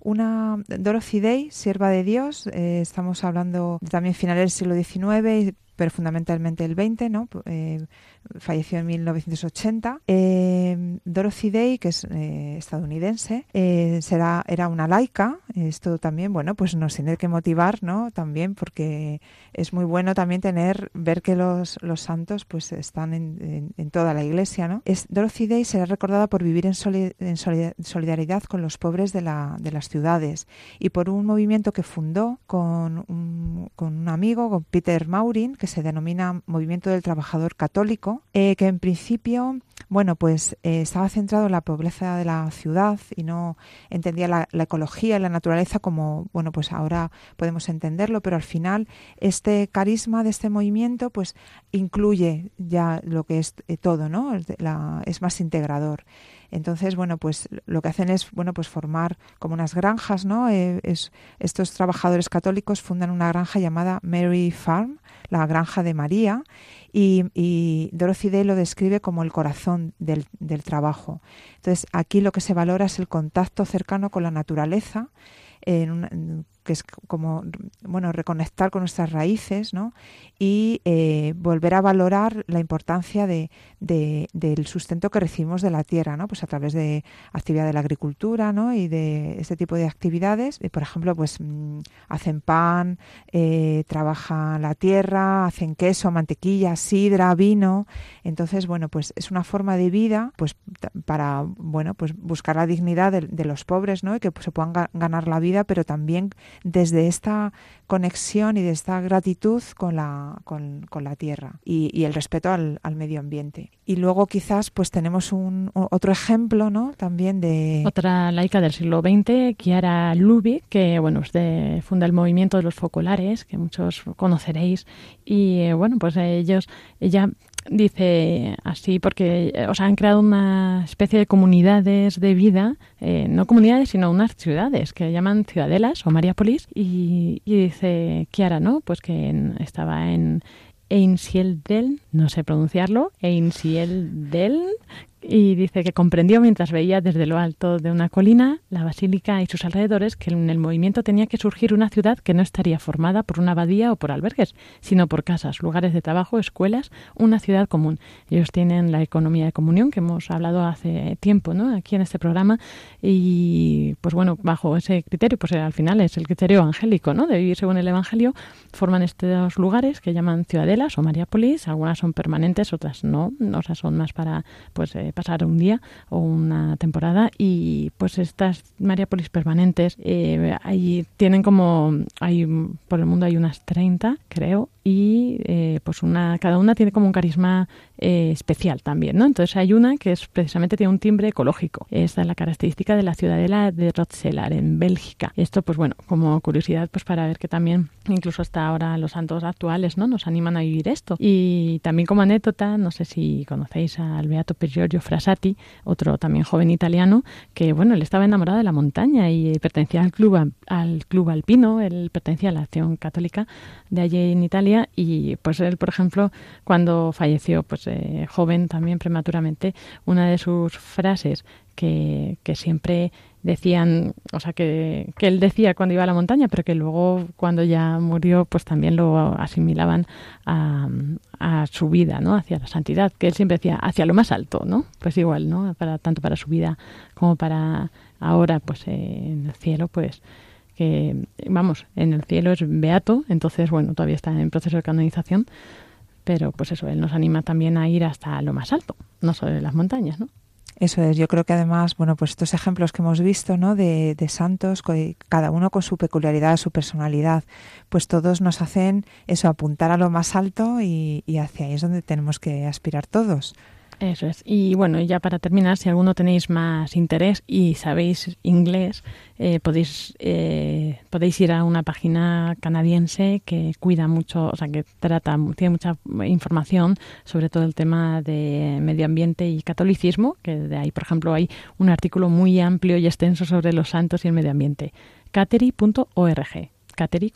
B: Una, Dorothy Day, sierva de Dios, estamos hablando también finales del siglo XIX, pero fundamentalmente el 20, ¿no? Eh, falleció en 1980. Eh, Dorothy Day, que es eh, estadounidense, será, era una laica. Esto también, bueno, pues nos tiene que motivar, ¿no? También porque es muy bueno también tener, ver que los, los santos pues están en, en, toda la iglesia, ¿no? Es, Dorothy Day será recordada por vivir en, en solidaridad con los pobres de, la, de las ciudades y por un movimiento que fundó con un, con un amigo, con Peter Maurin, que se denomina Movimiento del Trabajador Católico, eh, que en principio, bueno, pues eh, estaba centrado en la pobreza de la ciudad y no entendía la, ecología y la naturaleza como, bueno, pues ahora podemos entenderlo, pero al final este carisma de este movimiento, pues incluye ya lo que es eh, todo, ¿no? es más integrador. Entonces, bueno, pues lo que hacen es, bueno, pues formar como unas granjas, ¿no? es, estos trabajadores católicos fundan una granja llamada Mary Farm, la granja de María, y, Dorothy Day lo describe como el corazón del, del trabajo. Entonces, aquí lo que se valora es el contacto cercano con la naturaleza, que es como bueno reconectar con nuestras raíces ¿no? y eh, volver a valorar la importancia de, del sustento que recibimos de la tierra ¿no? pues a través de actividad de la agricultura ¿no? y de este tipo de actividades por ejemplo pues mm, hacen pan eh, trabajan la tierra hacen queso mantequilla sidra vino entonces bueno pues es una forma de vida pues para bueno pues buscar la dignidad de, de los pobres ¿no? y que pues, se puedan ganar la vida pero también desde esta conexión y de esta gratitud con la, con, la tierra y, el respeto al, medio ambiente. Y luego quizás pues tenemos un, otro ejemplo ¿no? también de...
C: Otra laica del siglo XX, Chiara Lubick, que bueno, funda el movimiento de los focolares, que muchos conoceréis. Y eh, bueno, pues ellos, ella dice así porque eh, o sea, han creado una especie de comunidades de vida, eh, no comunidades, sino unas ciudades que llaman ciudadelas o Mariápolis y, y dice Kiara, ¿no? Pues que estaba en Einsiedeln, no sé pronunciarlo, Einsiedeln, y dice que comprendió mientras veía desde lo alto de una colina la basílica y sus alrededores que en el movimiento tenía que surgir una ciudad que no estaría formada por una abadía o por albergues, sino por casas, lugares de trabajo, escuelas, una ciudad común. Ellos tienen la economía de comunión que hemos hablado hace tiempo, ¿no? Aquí en este programa y pues bueno, bajo ese criterio, pues al final es el criterio evangélico, ¿no? De vivir según el evangelio, forman estos lugares que llaman ciudadelas o mariápolis, algunas son permanentes, otras no, o sea, son más para pues eh, pasar un día o una temporada y pues estas Mariápolis permanentes eh, ahí tienen como hay por el mundo hay unas 30 creo y eh, pues una cada una tiene como un carisma eh, especial también, ¿no? Entonces hay una que es precisamente tiene un timbre ecológico. Esta es la característica de la ciudadela de Rotzelar en Bélgica. Esto pues bueno, como curiosidad pues para ver que también incluso hasta ahora los santos actuales, ¿no? Nos animan a vivir esto. Y también como anécdota, no sé si conocéis al Beato per Giorgio Frassati, otro también joven italiano que bueno, él estaba enamorado de la montaña y pertenecía al club al club alpino, él pertenecía a la acción católica de allí en Italia y pues él, por ejemplo, cuando falleció pues eh, joven también prematuramente, una de sus frases que, que siempre decían, o sea, que, que, él decía cuando iba a la montaña, pero que luego cuando ya murió, pues también lo asimilaban a, a, su vida, ¿no? Hacia la santidad, que él siempre decía hacia lo más alto, ¿no? Pues igual, ¿no? Para, tanto para su vida como para ahora, pues en el cielo, pues que, vamos, en el cielo es beato, entonces, bueno, todavía está en proceso de canonización, pero pues eso, él nos anima también a ir hasta lo más alto, no solo en las montañas, ¿no?
B: Eso es, yo creo que además, bueno, pues estos ejemplos que hemos visto, ¿no? De, de, santos, cada uno con su peculiaridad, su personalidad, pues todos nos hacen eso, apuntar a lo más alto y, y hacia ahí es donde tenemos que aspirar todos.
C: Eso es. Y bueno, ya para terminar, si alguno tenéis más interés y sabéis inglés, eh, podéis, eh, podéis ir a una página canadiense que cuida mucho, o sea, que trata, tiene mucha información sobre todo el tema de medio ambiente y catolicismo, que de ahí, por ejemplo, hay un artículo muy amplio y extenso sobre los santos y el medio ambiente. cateri.org cateri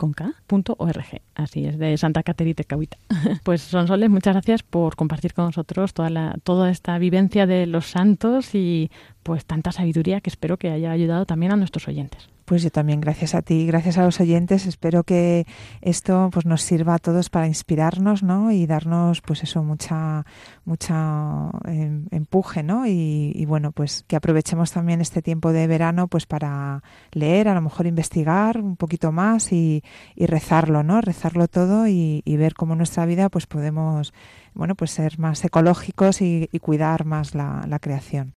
C: Así es, de Santa Cateri Tecahuita. pues Sonsoles, muchas gracias por compartir con nosotros toda, la, toda esta vivencia de los santos y pues tanta sabiduría que espero que haya ayudado también a nuestros oyentes.
B: Pues yo también, gracias a ti, gracias a los oyentes. Espero que esto pues nos sirva a todos para inspirarnos, ¿no? Y darnos, pues eso, mucha, mucha em, empuje, ¿no? Y, bueno, pues que aprovechemos también este tiempo de verano, pues para leer, a lo mejor investigar un poquito más y, rezarlo, ¿no? Rezarlo todo y, ver cómo nuestra vida, pues podemos, bueno, pues ser más ecológicos y, cuidar más la creación.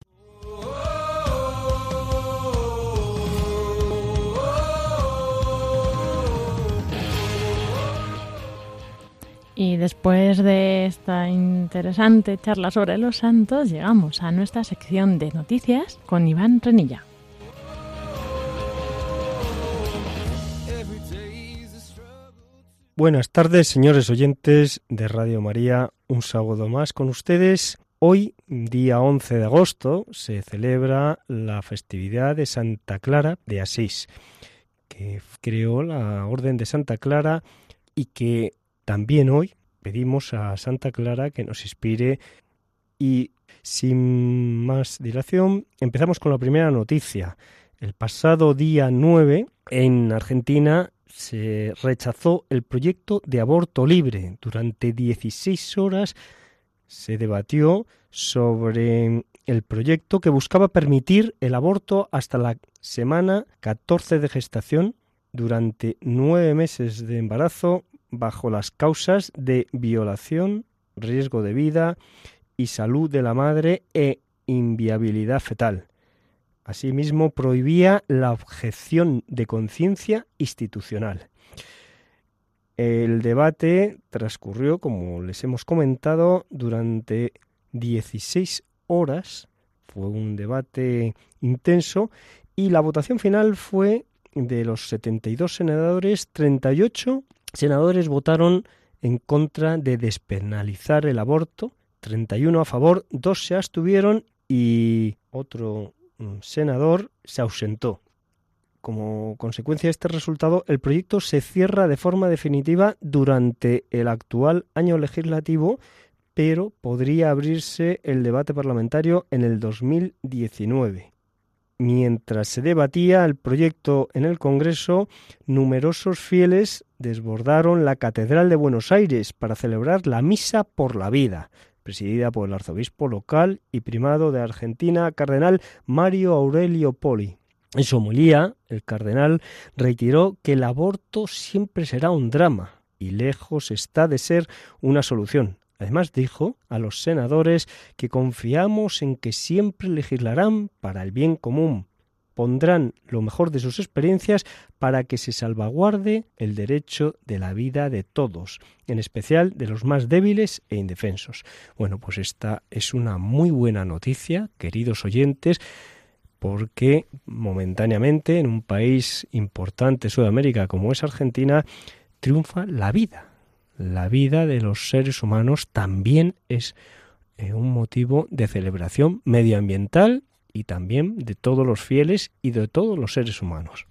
C: Y después de esta interesante charla sobre los santos, llegamos a nuestra sección de noticias con Iván Renilla.
E: Buenas tardes, señores oyentes de Radio María. Un sábado más con ustedes. Hoy, día 11 de agosto, se celebra la festividad de Santa Clara de Asís, que creó la Orden de Santa Clara y que también hoy pedimos a Santa Clara que nos inspire y sin más dilación empezamos con la primera noticia. El pasado día 9 en Argentina se rechazó el proyecto de aborto libre. Durante 16 horas se debatió sobre el proyecto que buscaba permitir el aborto hasta la semana 14 de gestación durante nueve meses de embarazo bajo las causas de violación, riesgo de vida y salud de la madre e inviabilidad fetal. Asimismo, prohibía la objeción de conciencia institucional. El debate transcurrió, como les hemos comentado, durante 16 horas. Fue un debate intenso y la votación final fue de los 72 senadores, 38 senadores votaron en contra de despenalizar el aborto, 31 a favor, dos se abstuvieron y otro mm, senador se ausentó. Como consecuencia de este resultado, el proyecto se cierra de forma definitiva durante el actual año legislativo, pero podría abrirse el debate parlamentario en el 2019. Mientras se debatía el proyecto en el Congreso, numerosos fieles desbordaron la Catedral de Buenos Aires para celebrar la Misa por la Vida, presidida por el arzobispo local y primado de Argentina, cardenal Mario Aurelio Poli. En su homilía, el cardenal reiteró que el aborto siempre será un drama y lejos está de ser una solución. Además dijo a los senadores que confiamos en que siempre legislarán para el bien común, pondrán lo mejor de sus experiencias para que se salvaguarde el derecho de la vida de todos, en especial de los más débiles e indefensos. Bueno, pues esta es una muy buena noticia, queridos oyentes, porque momentáneamente en un país importante Sudamérica como es Argentina, triunfa la vida la vida de los seres humanos también es eh, un motivo de celebración medioambiental y también de todos los fieles y de todos los seres humanos.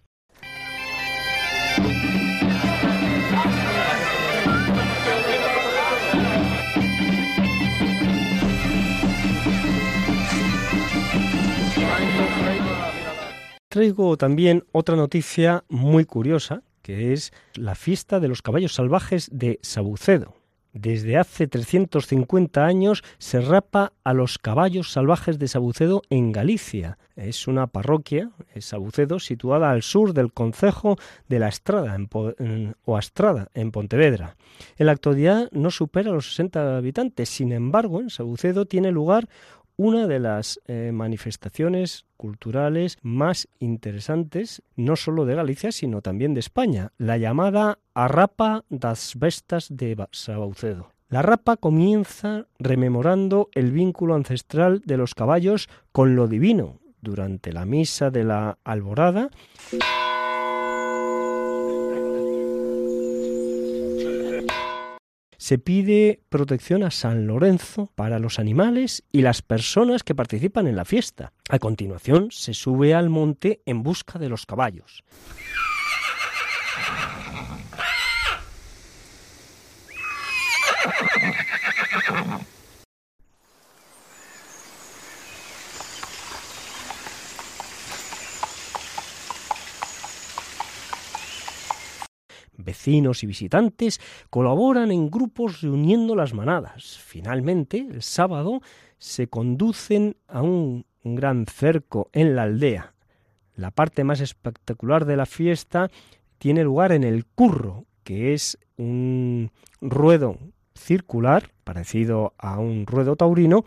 E: Traigo también otra noticia muy curiosa es la fiesta de los caballos salvajes de Sabucedo. Desde hace 350 años se rapa a los caballos salvajes de Sabucedo en Galicia. Es una parroquia, Sabucedo, situada al sur del concejo de la Estrada o Astrada, en Pontevedra. En la actualidad no supera los 60 habitantes, sin embargo, en Sabucedo tiene lugar una de las eh, manifestaciones culturales más interesantes, no solo de Galicia, sino también de España, la llamada Arrapa das Vestas de Sabaucedo. La rapa comienza rememorando el vínculo ancestral de los caballos con lo divino. Durante la misa de la alborada, se pide protección a San Lorenzo para los animales y las personas que participan en la fiesta. A continuación, se sube al monte en busca de los caballos. Vecinos y visitantes colaboran en grupos reuniendo las manadas. Finalmente, el sábado, se conducen a un gran cerco en la aldea. La parte más espectacular de la fiesta tiene lugar en el curro, que es un ruedo circular, parecido a un ruedo taurino,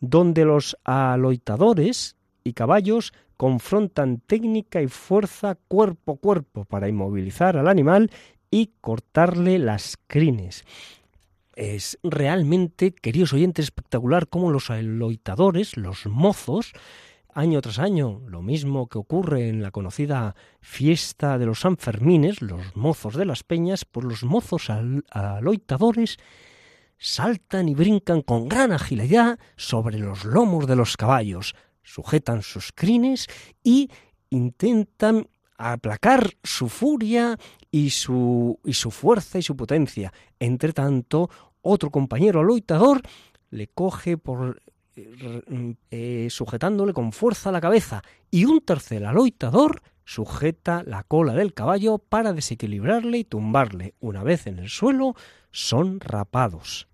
E: donde los aloitadores y caballos confrontan técnica y fuerza cuerpo a cuerpo para inmovilizar al animal y cortarle las crines. Es realmente, queridos oyentes, espectacular cómo los aloitadores, los mozos, año tras año, lo mismo que ocurre en la conocida fiesta de los Sanfermines, los mozos de las peñas, pues los mozos aloitadores saltan y brincan con gran agilidad sobre los lomos de los caballos, sujetan sus crines y intentan aplacar su furia y su, y su fuerza y su potencia. Entre tanto, otro compañero aloitador le coge por eh, sujetándole con fuerza la cabeza y un tercer aloitador sujeta la cola del caballo para desequilibrarle y tumbarle. Una vez en el suelo, son rapados.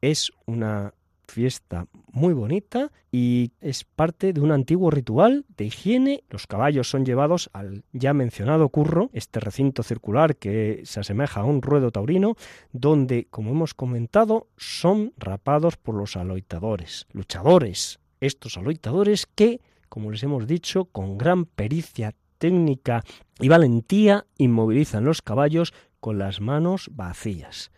E: Es una fiesta muy bonita y es parte de un antiguo ritual de higiene. Los caballos son llevados al ya mencionado curro, este recinto circular que se asemeja a un ruedo taurino, donde, como hemos comentado, son rapados por los aloitadores, luchadores. Estos aloitadores que, como les hemos dicho, con gran pericia técnica y valentía inmovilizan los caballos con las manos vacías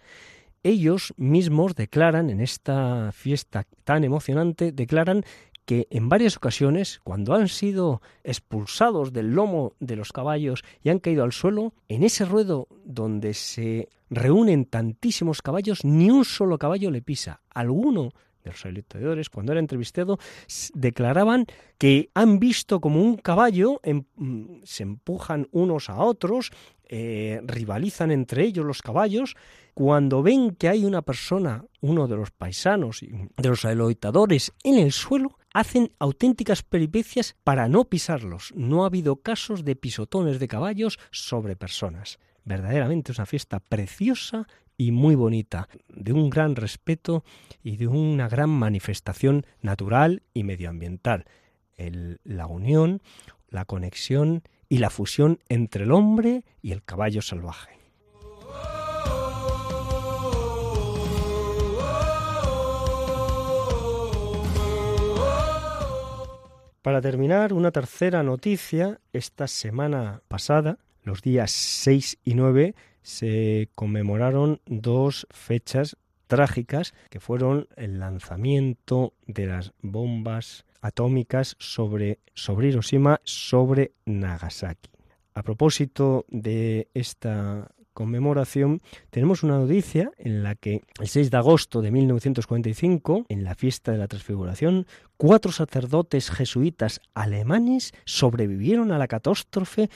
E: ellos mismos declaran en esta fiesta tan emocionante, declaran que en varias ocasiones, cuando han sido expulsados del lomo de los caballos y han caído al suelo, en ese ruedo donde se reúnen tantísimos caballos, ni un solo caballo le pisa. Alguno de los electores, cuando era entrevistado, declaraban que han visto como un caballo, em, mm, se empujan unos a otros, eh, rivalizan entre ellos los caballos, cuando ven que hay una persona, uno de los paisanos, de los aloitadores, en el suelo, hacen auténticas peripecias para no pisarlos. No ha habido casos de pisotones de caballos sobre personas. Verdaderamente es una fiesta preciosa y muy bonita, de un gran respeto y de una gran manifestación natural y medioambiental. la unión, la conexión y la fusión entre el hombre y el caballo salvaje. Para terminar, una tercera noticia. Esta semana pasada, los días 6 y 9, se conmemoraron dos fechas trágicas que fueron el lanzamiento de las bombas atómicas sobre, sobre Hiroshima, sobre Nagasaki. A propósito de esta conmemoración, tenemos una noticia en la que el 6 de agosto de 1945, en la fiesta de la Transfiguración, cuatro sacerdotes jesuitas alemanes sobrevivieron a la catástrofe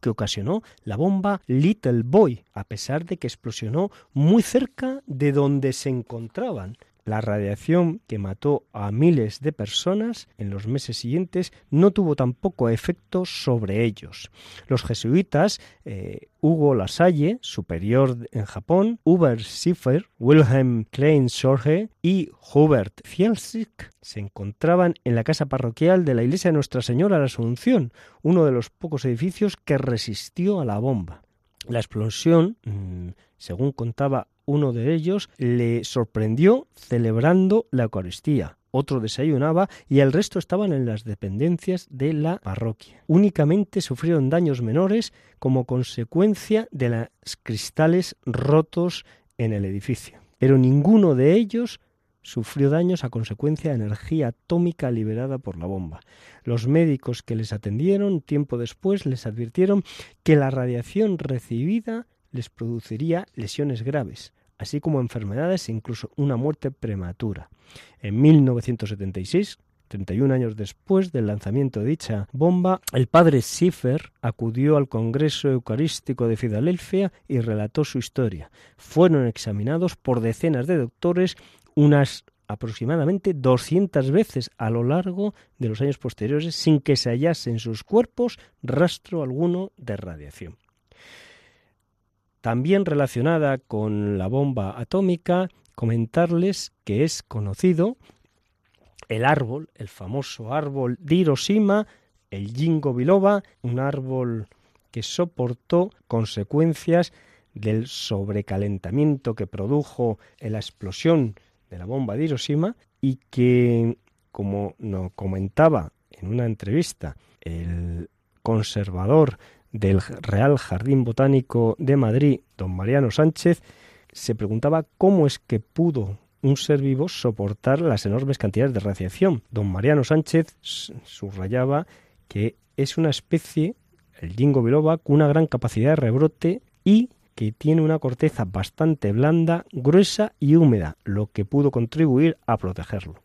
E: que ocasionó la bomba Little Boy, a pesar de que explosionó muy cerca de donde se encontraban. La radiación que mató a miles de personas en los meses siguientes no tuvo tampoco efecto sobre ellos. Los jesuitas eh, Hugo Lasalle, superior en Japón, Hubert Schiffer, Wilhelm Klein Sorge y Hubert Fielzig se encontraban en la casa parroquial de la iglesia de Nuestra Señora de la Asunción, uno de los pocos edificios que resistió a la bomba. La explosión, mm, según contaba uno de ellos, le sorprendió celebrando la Eucaristía. Otro desayunaba y el resto estaban en las dependencias de la parroquia. Únicamente sufrieron daños menores como consecuencia de los cristales rotos en el edificio. Pero ninguno de ellos sufrió daños a consecuencia de energía atómica liberada por la bomba. Los médicos que les atendieron tiempo después les advirtieron que la radiación recibida les produciría lesiones graves, así como enfermedades e incluso una muerte prematura. En 1976, 31 años después del lanzamiento de dicha bomba, el padre Schiffer acudió al Congreso Eucarístico de Filadelfia y relató su historia. Fueron examinados por decenas de doctores unas aproximadamente 200 veces a lo largo de los años posteriores sin que se hallase en sus cuerpos rastro alguno de radiación. También relacionada con la bomba atómica, comentarles que es conocido el árbol, el famoso árbol de Hiroshima, el Jingo biloba, un árbol que soportó consecuencias del sobrecalentamiento que produjo la explosión de la bomba de Hiroshima y que, como nos comentaba en una entrevista el conservador del Real Jardín Botánico de Madrid, don Mariano Sánchez, se preguntaba cómo es que pudo un ser vivo soportar las enormes cantidades de radiación. Don Mariano Sánchez subrayaba que es una especie, el jingo biloba, con una gran capacidad de rebrote y que tiene una corteza bastante blanda, gruesa y húmeda, lo que pudo contribuir a protegerlo.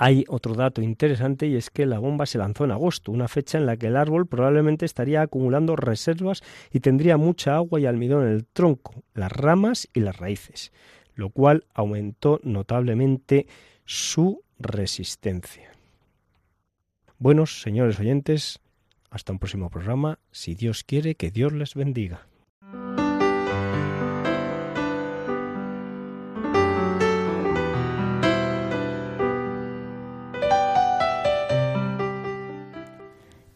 E: Hay otro dato interesante y es que la bomba se lanzó en agosto, una fecha en la que el árbol probablemente estaría acumulando reservas y tendría mucha agua y almidón en el tronco, las ramas y las raíces, lo cual aumentó notablemente su resistencia. Buenos señores oyentes, hasta un próximo programa, si Dios quiere que Dios les bendiga.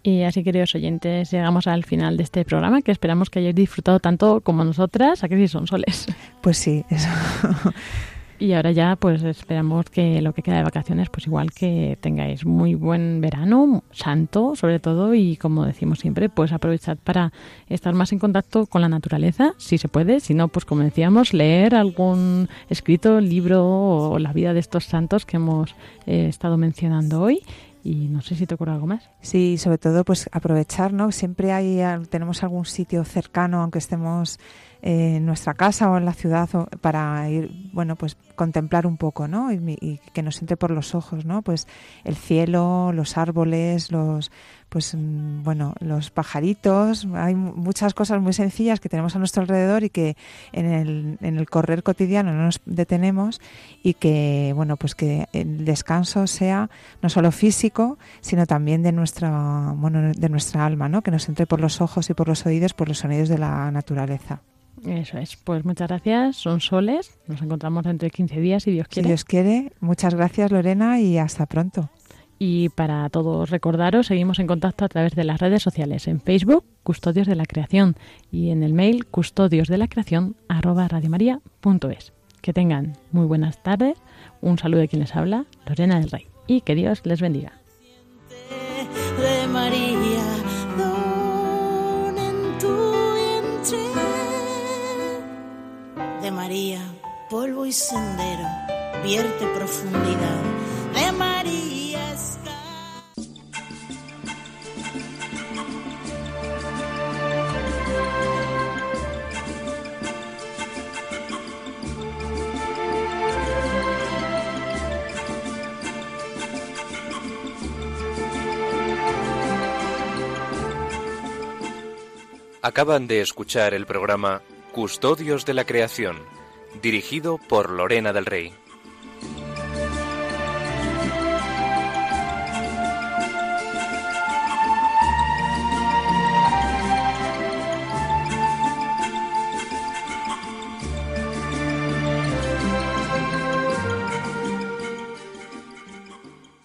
C: Y así, queridos oyentes, llegamos al final de este programa que esperamos que hayáis disfrutado tanto como nosotras. ¿A que sí son soles?
B: Pues sí, eso.
C: Y ahora ya, pues esperamos que lo que queda de vacaciones, pues igual que tengáis muy buen verano, santo sobre todo, y como decimos siempre, pues aprovechad para estar más en contacto con la naturaleza, si se puede, si no, pues como decíamos, leer algún escrito, libro o la vida de estos santos que hemos eh, estado mencionando hoy y no sé si te ocurre algo más.
B: Sí, sobre todo pues aprovechar, ¿no? Siempre hay tenemos algún sitio cercano, aunque estemos en nuestra casa o en la ciudad para ir, bueno, pues contemplar un poco, ¿no? Y, que nos entre por los ojos, ¿no? Pues el cielo, los árboles, los, pues mm, bueno, los pajaritos, hay muchas cosas muy sencillas que tenemos a nuestro alrededor y que en el, en el correr cotidiano no nos detenemos y que, bueno, pues que el descanso sea no solo físico, sino también de nuestra, bueno, de nuestra alma, ¿no? Que nos entre por los ojos y por los oídos, por los sonidos de la naturaleza.
C: Eso es. Pues muchas gracias. Son soles. Nos encontramos dentro de 15 días, si Dios quiere.
B: Si Dios quiere. Muchas gracias, Lorena, y hasta pronto.
C: Y para todos recordaros, seguimos en contacto a través de las redes sociales. En Facebook, Custodios de la Creación. Y en el mail, custodios de la creación, arroba radiomaria.es. Que tengan muy buenas tardes. Un saludo de quien les habla, Lorena del Rey. Y que Dios les bendiga.
F: María, polvo y sendero, vierte profundidad. De María
G: Acaban de escuchar el programa Custodios de la Creación, dirigido por Lorena del Rey.